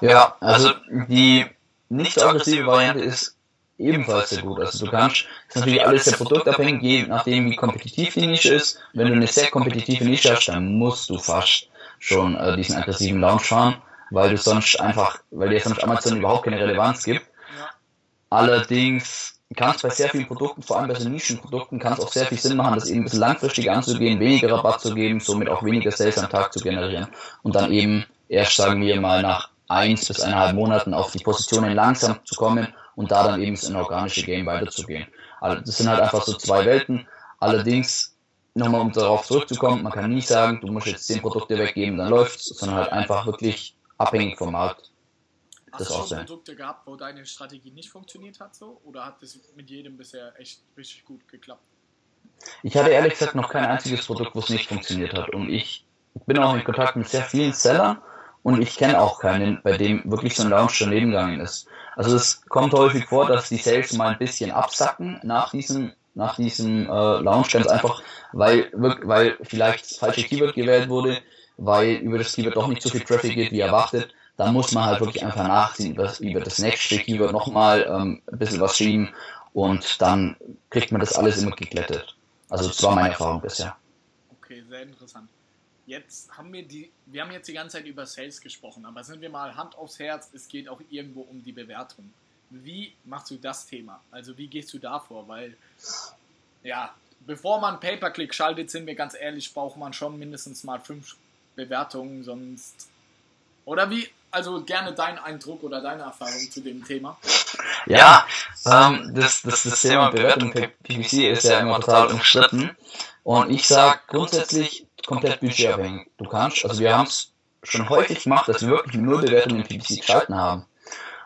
Ja, also die nicht so aggressive Variante ist ebenfalls sehr gut. Also du kannst, das ist natürlich alles sehr produktabhängig, je nachdem wie kompetitiv die Nische ist. Wenn du eine sehr kompetitive Nische hast, dann musst du fast schon äh, diesen aggressiven Launch fahren, weil du sonst einfach, weil dir sonst Amazon überhaupt keine Relevanz gibt. Allerdings kann es bei sehr vielen Produkten, vor allem bei so Nischenprodukten, kann es auch sehr viel Sinn machen, das eben ein bisschen langfristig anzugehen, weniger Rabatt zu geben, somit auch weniger Sales am Tag zu generieren und dann eben erst, sagen wir mal, nach eins bis eineinhalb Monaten auf die Positionen langsam zu kommen und da dann eben in organische Game weiterzugehen. Also das sind halt einfach so zwei Welten. Allerdings, nochmal um darauf zurückzukommen, man kann nie sagen, du musst jetzt zehn Produkte weggeben, dann läuft's, sondern halt einfach wirklich abhängig vom Markt. Hast du schon Produkte gehabt, wo deine Strategie nicht funktioniert hat so? Oder hat das mit jedem bisher echt richtig gut geklappt? Ich hatte ehrlich gesagt noch kein einziges Produkt, wo es nicht funktioniert hat. Und ich bin auch in Kontakt mit sehr vielen Sellern und ich kenne auch keinen, bei dem wirklich so ein Launch daneben gegangen ist. Also es kommt häufig vor, dass die Sales mal ein bisschen absacken nach diesem nach diesem äh, Launch ganz einfach, weil weil vielleicht das falsche Keyword gewählt wurde, weil über das Keyword doch nicht so viel Traffic geht wie erwartet da muss man halt wirklich einfach nachziehen, über, über das nächste Keyword nochmal ähm, ein bisschen was schieben und dann kriegt man das alles immer geglättet. Also das war meine Erfahrung bisher. Okay, sehr interessant. Jetzt haben wir die, wir haben jetzt die ganze Zeit über Sales gesprochen, aber sind wir mal Hand aufs Herz, es geht auch irgendwo um die Bewertung. Wie machst du das Thema? Also wie gehst du da vor? Weil, ja, bevor man Pay-Per-Click schaltet, sind wir ganz ehrlich, braucht man schon mindestens mal fünf Bewertungen, sonst. Oder wie, also gerne dein Eindruck oder deine Erfahrung zu dem Thema. Ja, ähm, das, das, das Thema Bewertung per PPC ist ja immer total umstritten. Und ich sage grundsätzlich komplett budgetabhängig. Du kannst, also wir haben es schon häufig gemacht, dass wir wirklich nur Bewertungen in PPC geschalten haben.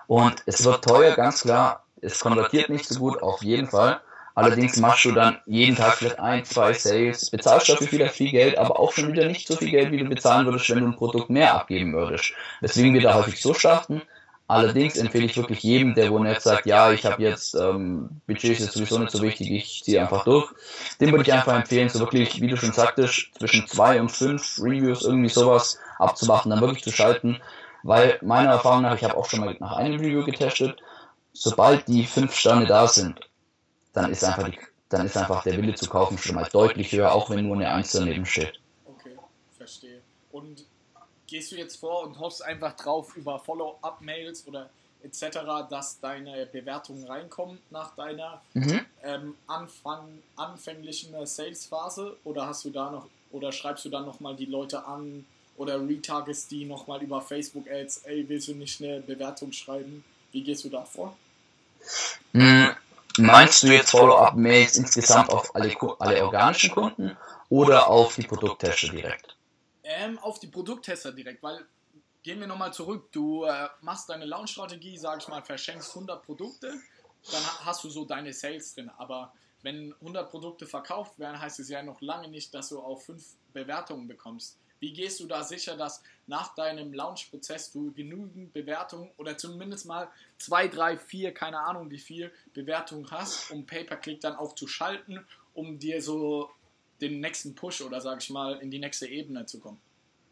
Und es wird teuer, ganz klar. Es konvertiert nicht so gut, auf jeden Fall. Allerdings machst du dann jeden Tag vielleicht ein, zwei Sales, bezahlst dafür vielleicht viel Geld, aber auch schon wieder nicht so viel Geld, wie du bezahlen würdest, wenn du ein Produkt mehr abgeben würdest. Deswegen wir da häufig so starten. Allerdings empfehle ich wirklich jedem, der wo nicht sagt, ja, ich habe jetzt, ähm, Budget ist jetzt sowieso nicht so wichtig, ich ziehe einfach durch. Dem würde ich einfach empfehlen, so wirklich, wie du schon sagtest, zwischen zwei und fünf Reviews, irgendwie sowas abzuwarten, dann wirklich zu schalten. Weil meiner Erfahrung nach, ich habe auch schon mal nach einem Review getestet, sobald die fünf Sterne da sind, dann ist einfach, die, dann ist einfach der Wille zu kaufen schon mal deutlich höher, auch wenn nur eine Eins daneben steht. Okay, verstehe. Und gehst du jetzt vor und hoffst einfach drauf über Follow-up-Mails oder etc., dass deine Bewertungen reinkommen nach deiner mhm. ähm, Anfang, anfänglichen Sales-Phase oder hast du da noch oder schreibst du dann nochmal die Leute an oder retargest die nochmal über Facebook-Ads, ey, willst du nicht eine Bewertung schreiben? Wie gehst du da vor? Mhm. Meinst du jetzt Follow-up-Mails insgesamt auf alle, alle organischen Kunden oder auf die Produkttester direkt? Ähm, auf die Produkttester direkt, weil gehen wir nochmal zurück. Du äh, machst deine Launch-Strategie, sag ich mal, verschenkst 100 Produkte, dann hast du so deine Sales drin. Aber wenn 100 Produkte verkauft werden, heißt es ja noch lange nicht, dass du auch 5 Bewertungen bekommst. Wie gehst du da sicher, dass nach deinem Launch-Prozess du genügend Bewertungen oder zumindest mal 2, 3, 4, keine Ahnung wie viel Bewertungen hast, um Pay-Per-Click dann auch zu schalten, um dir so den nächsten Push oder sag ich mal in die nächste Ebene zu kommen?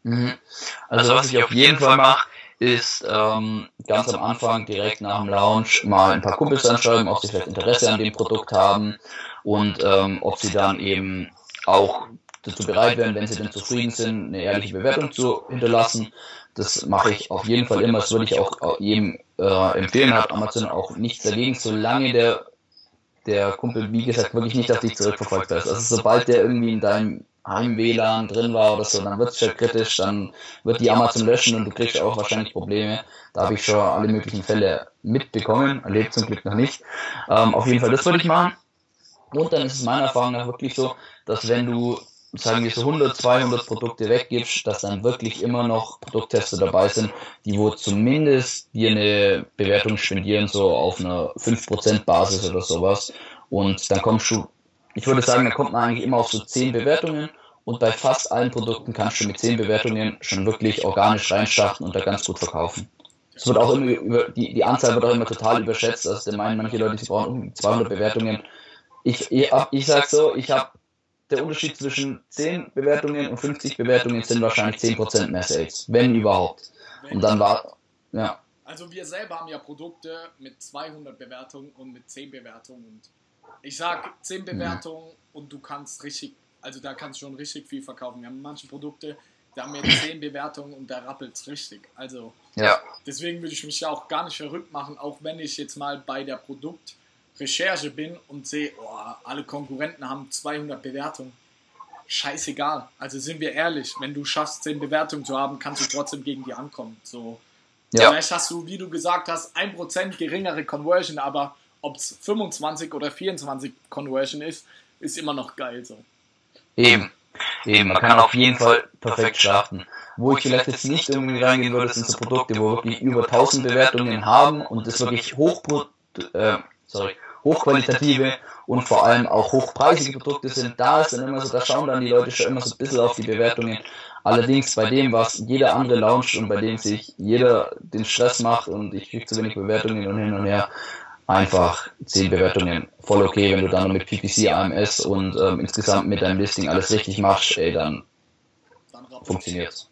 Mhm. Also was ich auf jeden Fall mache, ist ähm, ganz am Anfang direkt nach dem Launch mal ein paar Kumpels anschreiben, ob sie vielleicht Interesse an dem Produkt haben und ähm, ob sie dann eben auch dazu bereit wären, wenn sie denn zufrieden sind, eine ehrliche Bewertung zu hinterlassen. Das mache ich auf jeden Fall immer. Das würde ich auch jedem äh, empfehlen. Hat Amazon auch nichts dagegen, solange der der Kumpel, wie gesagt, wirklich nicht auf dich zurückverfolgt ist. Also sobald der irgendwie in deinem Heim-WLAN drin war oder so, dann wird es schon kritisch, dann wird die Amazon löschen und du kriegst auch wahrscheinlich Probleme. Da habe ich schon alle möglichen Fälle mitbekommen, erlebt zum Glück noch nicht. Ähm, auf jeden Fall, das würde ich machen. Und dann ist es meiner Erfahrung nach wirklich so, dass wenn du sagen wir so 100, 200 Produkte weggibst, dass dann wirklich immer noch Produkttester dabei sind, die wo zumindest dir eine Bewertung spendieren, so auf einer 5% Basis oder sowas. Und dann kommst du, ich würde sagen, dann kommt man eigentlich immer auf so 10 Bewertungen und bei fast allen Produkten kannst du mit 10 Bewertungen schon wirklich organisch reinstarten und da ganz gut verkaufen. Es wird auch immer über, die, die Anzahl wird auch immer total überschätzt. Also, meinen manche Leute, sie brauchen 200 Bewertungen. Ich, ich, ich sag so, ich habe der Unterschied zwischen 10 Bewertungen und 50 Bewertungen sind wahrscheinlich 10% mehr Sales, wenn überhaupt. Und dann war, ja. Also wir selber haben ja Produkte mit 200 Bewertungen und mit 10 Bewertungen. Und ich sag 10 mhm. Bewertungen und du kannst richtig, also da kannst du schon richtig viel verkaufen. Wir haben manche Produkte, da haben wir 10 Bewertungen und da rappelt es richtig. Also ja. deswegen würde ich mich ja auch gar nicht verrückt machen, auch wenn ich jetzt mal bei der Produkt Recherche bin und sehe, oh, alle Konkurrenten haben 200 Bewertungen. Scheißegal. Also sind wir ehrlich, wenn du schaffst, 10 Bewertungen zu haben, kannst du trotzdem gegen die ankommen. So. Ja. Vielleicht hast du, wie du gesagt hast, 1% geringere Conversion, aber ob es 25 oder 24 Conversion ist, ist immer noch geil so. Eben. Eben, man kann auf jeden Fall perfekt starten. Wo ich vielleicht jetzt nicht irgendwie reingehen würde, sind so Produkte, wo wirklich über 1000 Bewertungen haben und das wirklich hoch, äh, sorry, hochqualitative und vor allem auch hochpreisige Produkte sind. Da ist dann immer so, da schauen dann die Leute schon immer so ein bisschen auf die Bewertungen. Allerdings bei dem, was jeder andere launcht und bei dem sich jeder den Stress macht und ich kriege zu wenig Bewertungen und hin und her, einfach 10 Bewertungen voll okay, wenn du dann mit PPC, AMS und ähm, insgesamt mit deinem Listing alles richtig machst, ey, dann, dann funktioniert's.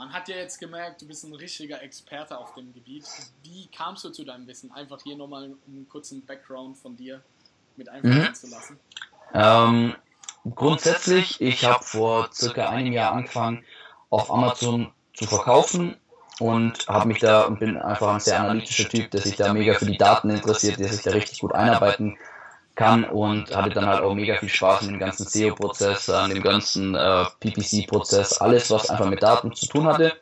Man hat ja jetzt gemerkt, du bist ein richtiger Experte auf dem Gebiet. Wie kamst du zu deinem Wissen? Einfach hier nochmal einen kurzen Background von dir mit einfließen mhm. zu lassen. Ähm, grundsätzlich, ich habe vor circa einem Jahr angefangen, auf Amazon zu verkaufen und habe mich da und bin einfach ein sehr analytischer Typ, der sich da mega für die Daten interessiert, der sich da richtig gut einarbeiten kann und hatte dann halt auch mega viel Spaß an dem ganzen SEO-Prozess, an dem ganzen äh, PPC-Prozess, alles, was einfach mit Daten zu tun hatte.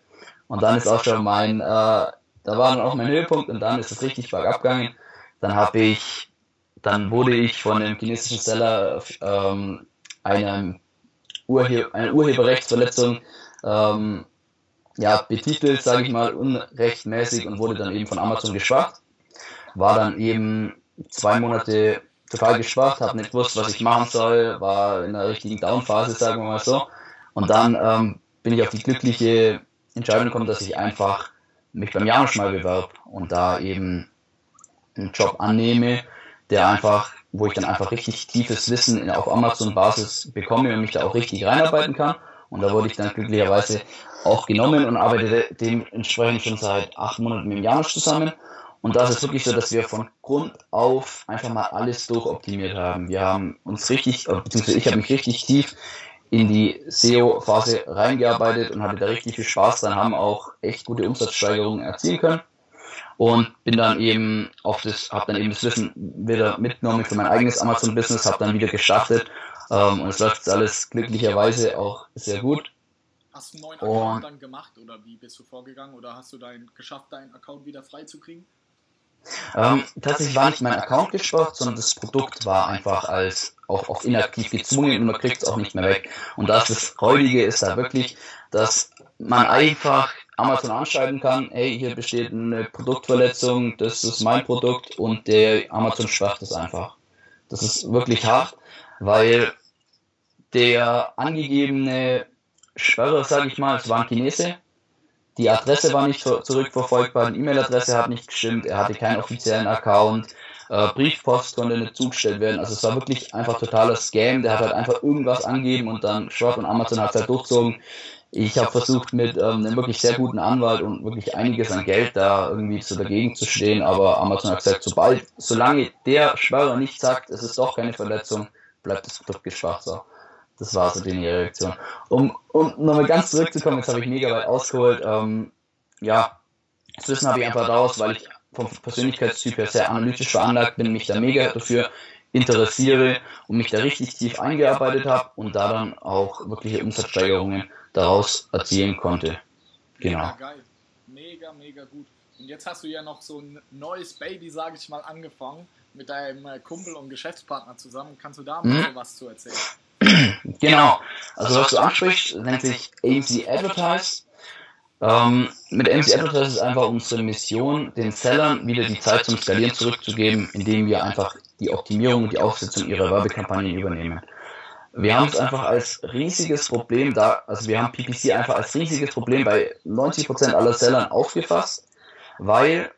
Und dann ist auch schon mein, äh, da war dann auch mein Höhepunkt und dann ist es richtig bergab gegangen. Dann habe ich, dann wurde ich von dem chinesischen Seller ähm, eine, Urhe eine Urheberrechtsverletzung ähm, ja, betitelt, sage ich mal, unrechtmäßig und wurde dann eben von Amazon geschwacht. War dann eben zwei Monate total geschwacht, habe nicht gewusst, was ich machen soll, war in einer richtigen Downphase, sagen wir mal so. Und dann ähm, bin ich auf die glückliche Entscheidung gekommen, dass ich einfach mich beim Janusz mal bewerbe und da eben einen Job annehme, der einfach, wo ich dann einfach richtig tiefes Wissen auf Amazon-Basis bekomme und mich da auch richtig reinarbeiten kann. Und da wurde ich dann glücklicherweise auch genommen und arbeite dementsprechend schon seit acht Monaten mit dem Janusz zusammen. Und da ist es wirklich so, dass wir von Grund auf einfach mal alles durchoptimiert haben. Wir haben uns richtig, beziehungsweise ich habe mich richtig tief in die SEO-Phase reingearbeitet und hatte da richtig viel Spaß dran, haben auch echt gute Umsatzsteigerungen erzielen können. Und bin dann eben auf das, habe dann eben das Wissen wieder mitgenommen für mein eigenes Amazon-Business, habe dann wieder gestartet ähm, und es läuft alles glücklicherweise auch sehr gut. Hast du einen neuen Account und, dann gemacht oder wie bist du vorgegangen oder hast du dein, geschafft, deinen Account wieder freizukriegen? Ähm, tatsächlich war nicht mein Account gesperrt, sondern das Produkt war einfach als auch auf inaktiv gezwungen und man kriegt es auch nicht mehr weg. Und das das Freudige ist da wirklich, dass man einfach Amazon anschreiben kann, hey, hier besteht eine Produktverletzung, das ist mein Produkt und der Amazon sperrt es einfach. Das ist wirklich hart, weil der angegebene Sperrer, sage ich mal, es war ein Chinese. Die Adresse war nicht zurückverfolgbar, die E-Mail-Adresse hat nicht gestimmt, er hatte keinen offiziellen Account, äh, Briefpost konnte nicht zugestellt werden. Also es war wirklich einfach totaler Scam. Der hat halt einfach irgendwas angegeben und dann Schwab und Amazon hat es halt durchzogen. Ich habe versucht mit ähm, einem wirklich sehr guten Anwalt und wirklich einiges an Geld da irgendwie zu dagegen zu stehen, aber Amazon hat gesagt, sobald, solange der Schwörer nicht sagt, es ist doch keine Verletzung, bleibt das Produkt geschwacht. Das war so die Reaktion. Um, um nochmal ganz zurückzukommen, jetzt habe ich mega weit ausgeholt. Ähm, ja, das Wissen habe ich einfach daraus, weil ich vom Persönlichkeitstyp her sehr analytisch veranlagt bin, mich da mega dafür interessiere und mich da richtig tief eingearbeitet habe und da dann auch wirkliche Umsatzsteigerungen daraus erzielen konnte. Genau. Mega geil. Mega, mega gut. Und jetzt hast du ja noch so ein neues Baby, sage ich mal, angefangen mit deinem äh, Kumpel und Geschäftspartner zusammen. Kannst du da mal mhm. was zu erzählen? Genau. Also was du ansprichst, nennt sich AMC Advertise. Ähm, mit AMC Advertise ist einfach unsere Mission, den Sellern wieder die Zeit zum Skalieren zurückzugeben, indem wir einfach die Optimierung und die Aufsetzung ihrer Werbekampagnen übernehmen. Wir haben es einfach als riesiges Problem da, also wir haben PPC einfach als riesiges Problem bei 90% aller Sellern aufgefasst, weil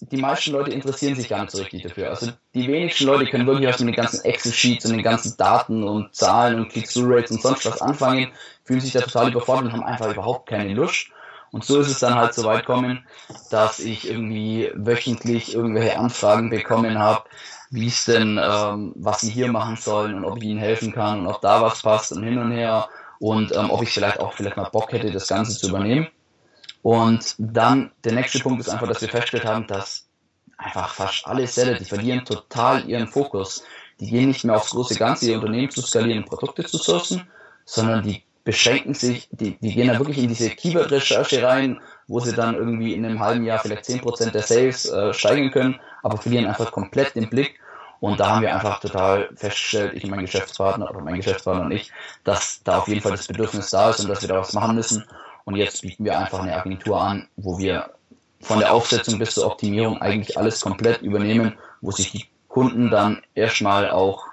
die meisten Leute interessieren sich gar nicht so richtig dafür. Also die wenigsten Leute können wirklich was mit den ganzen Excel-Sheets und den ganzen Daten und Zahlen und Click-Through-Rates und sonst was anfangen, fühlen sich da total überfordert und haben einfach überhaupt keine Lust. Und so ist es dann halt so weit kommen, dass ich irgendwie wöchentlich irgendwelche Anfragen bekommen habe, wie es denn, ähm, was sie hier machen sollen und ob ich ihnen helfen kann und ob da was passt und hin und her und ähm, ob ich vielleicht auch vielleicht mal Bock hätte, das Ganze zu übernehmen. Und dann der nächste Punkt ist einfach, dass wir festgestellt haben, dass einfach fast alle Seller, die verlieren total ihren Fokus. Die gehen nicht mehr aufs große Ganze, ihr Unternehmen zu skalieren, Produkte zu sourcen, sondern die beschränken sich, die, die gehen da wirklich in diese Keyword-Recherche rein, wo sie dann irgendwie in einem halben Jahr vielleicht 10% der Sales äh, steigern können, aber verlieren einfach komplett den Blick. Und da haben wir einfach total festgestellt, ich und mein Geschäftspartner oder mein Geschäftspartner und ich, dass da auf jeden Fall das Bedürfnis da ist und dass wir da was machen müssen. Und jetzt bieten wir einfach eine Agentur an, wo wir von der Aufsetzung bis zur Optimierung eigentlich alles komplett übernehmen, wo sich die Kunden dann erstmal auch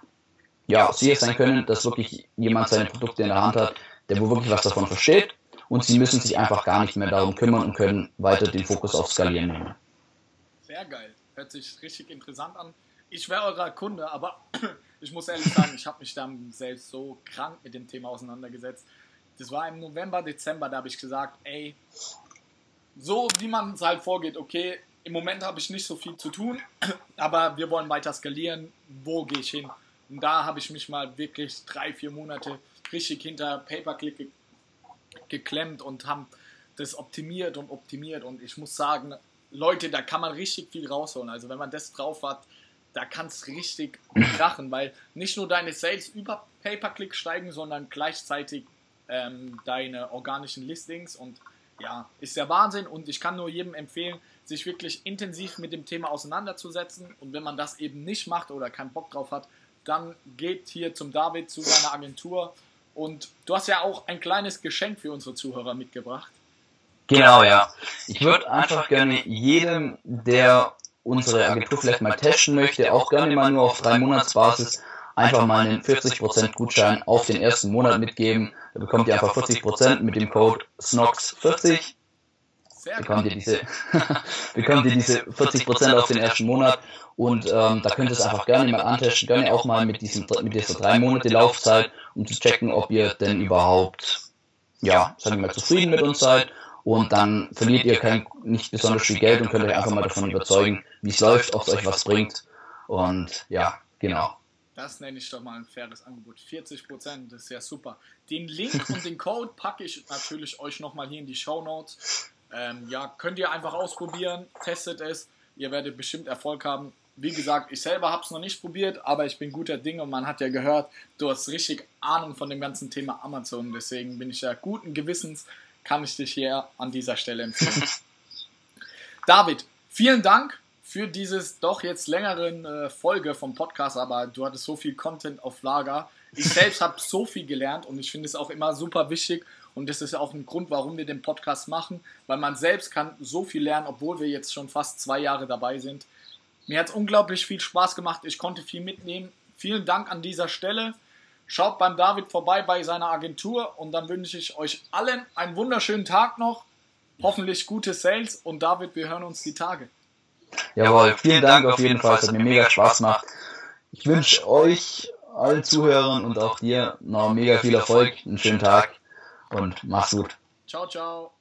ja, sicher sein können, dass wirklich jemand seine Produkte in der Hand hat, der wo wirklich was davon versteht und sie müssen sich einfach gar nicht mehr darum kümmern und können weiter den Fokus auf Skalieren nehmen. Sehr geil. Hört sich richtig interessant an. Ich wäre eurer Kunde, aber [clears throat] ich muss ehrlich sagen, ich habe mich dann selbst so krank mit dem Thema auseinandergesetzt. Das war im November, Dezember, da habe ich gesagt, ey, so wie man es halt vorgeht, okay, im Moment habe ich nicht so viel zu tun, [clears throat] aber wir wollen weiter skalieren. Wo gehe ich hin? Und da habe ich mich mal wirklich drei, vier Monate richtig hinter Paperclick ge geklemmt und haben das optimiert und optimiert. Und ich muss sagen, Leute, da kann man richtig viel rausholen. Also wenn man das drauf hat, da kann es richtig [clears throat] krachen, weil nicht nur deine Sales über Pay-Per-Click steigen, sondern gleichzeitig ähm, deine organischen Listings und ja, ist der Wahnsinn und ich kann nur jedem empfehlen, sich wirklich intensiv mit dem Thema auseinanderzusetzen und wenn man das eben nicht macht oder keinen Bock drauf hat, dann geht hier zum David zu seiner Agentur und du hast ja auch ein kleines Geschenk für unsere Zuhörer mitgebracht. Genau, ja. Ich würde einfach gerne jedem, der unsere Agentur vielleicht mal testen möchte, auch gerne mal nur auf drei Monatsbasis, einfach mal einen 40% Gutschein auf den ersten Monat mitgeben. Da bekommt ihr einfach 40% mit dem Code SNOX40. [laughs] [laughs] Bekommt ihr diese, bekommt ihr diese 40% auf den ersten Monat und ähm, da könnt ihr es einfach gerne mal antesten, gerne auch mal mit, diesem, mit dieser drei Monate Laufzeit, um zu checken, ob ihr denn überhaupt, ja, sagen wir mal, zufrieden mit uns seid. Und dann verliert ihr kein, nicht besonders viel Geld und könnt euch einfach mal davon überzeugen, wie es läuft, ob es euch was bringt. Und ja, genau. Das nenne ich doch mal ein faires Angebot. 40 Prozent, das ist ja super. Den Link und den Code packe ich natürlich euch nochmal hier in die Show Notes. Ähm, ja, könnt ihr einfach ausprobieren, testet es. Ihr werdet bestimmt Erfolg haben wie gesagt, ich selber habe es noch nicht probiert, aber ich bin guter Ding und man hat ja gehört, du hast richtig Ahnung von dem ganzen Thema Amazon. Deswegen bin ich ja guten Gewissens, kann ich dich hier an dieser Stelle empfehlen. [laughs] David, vielen Dank für dieses doch jetzt längeren äh, Folge vom Podcast, aber du hattest so viel Content auf Lager. Ich selbst habe so viel gelernt und ich finde es auch immer super wichtig und das ist auch ein Grund, warum wir den Podcast machen, weil man selbst kann so viel lernen, obwohl wir jetzt schon fast zwei Jahre dabei sind. Mir hat es unglaublich viel Spaß gemacht. Ich konnte viel mitnehmen, vielen Dank an dieser Stelle. Schaut beim David vorbei bei seiner Agentur und dann wünsche ich euch allen einen wunderschönen Tag noch. Hoffentlich gute Sales und David, wir hören uns die Tage. Jawohl, vielen Dank auf jeden Fall. Es hat mir mega Spaß gemacht. Ich wünsche euch, allen Zuhörern und auch dir noch mega viel Erfolg, einen schönen Tag und mach's gut. Ciao, ciao.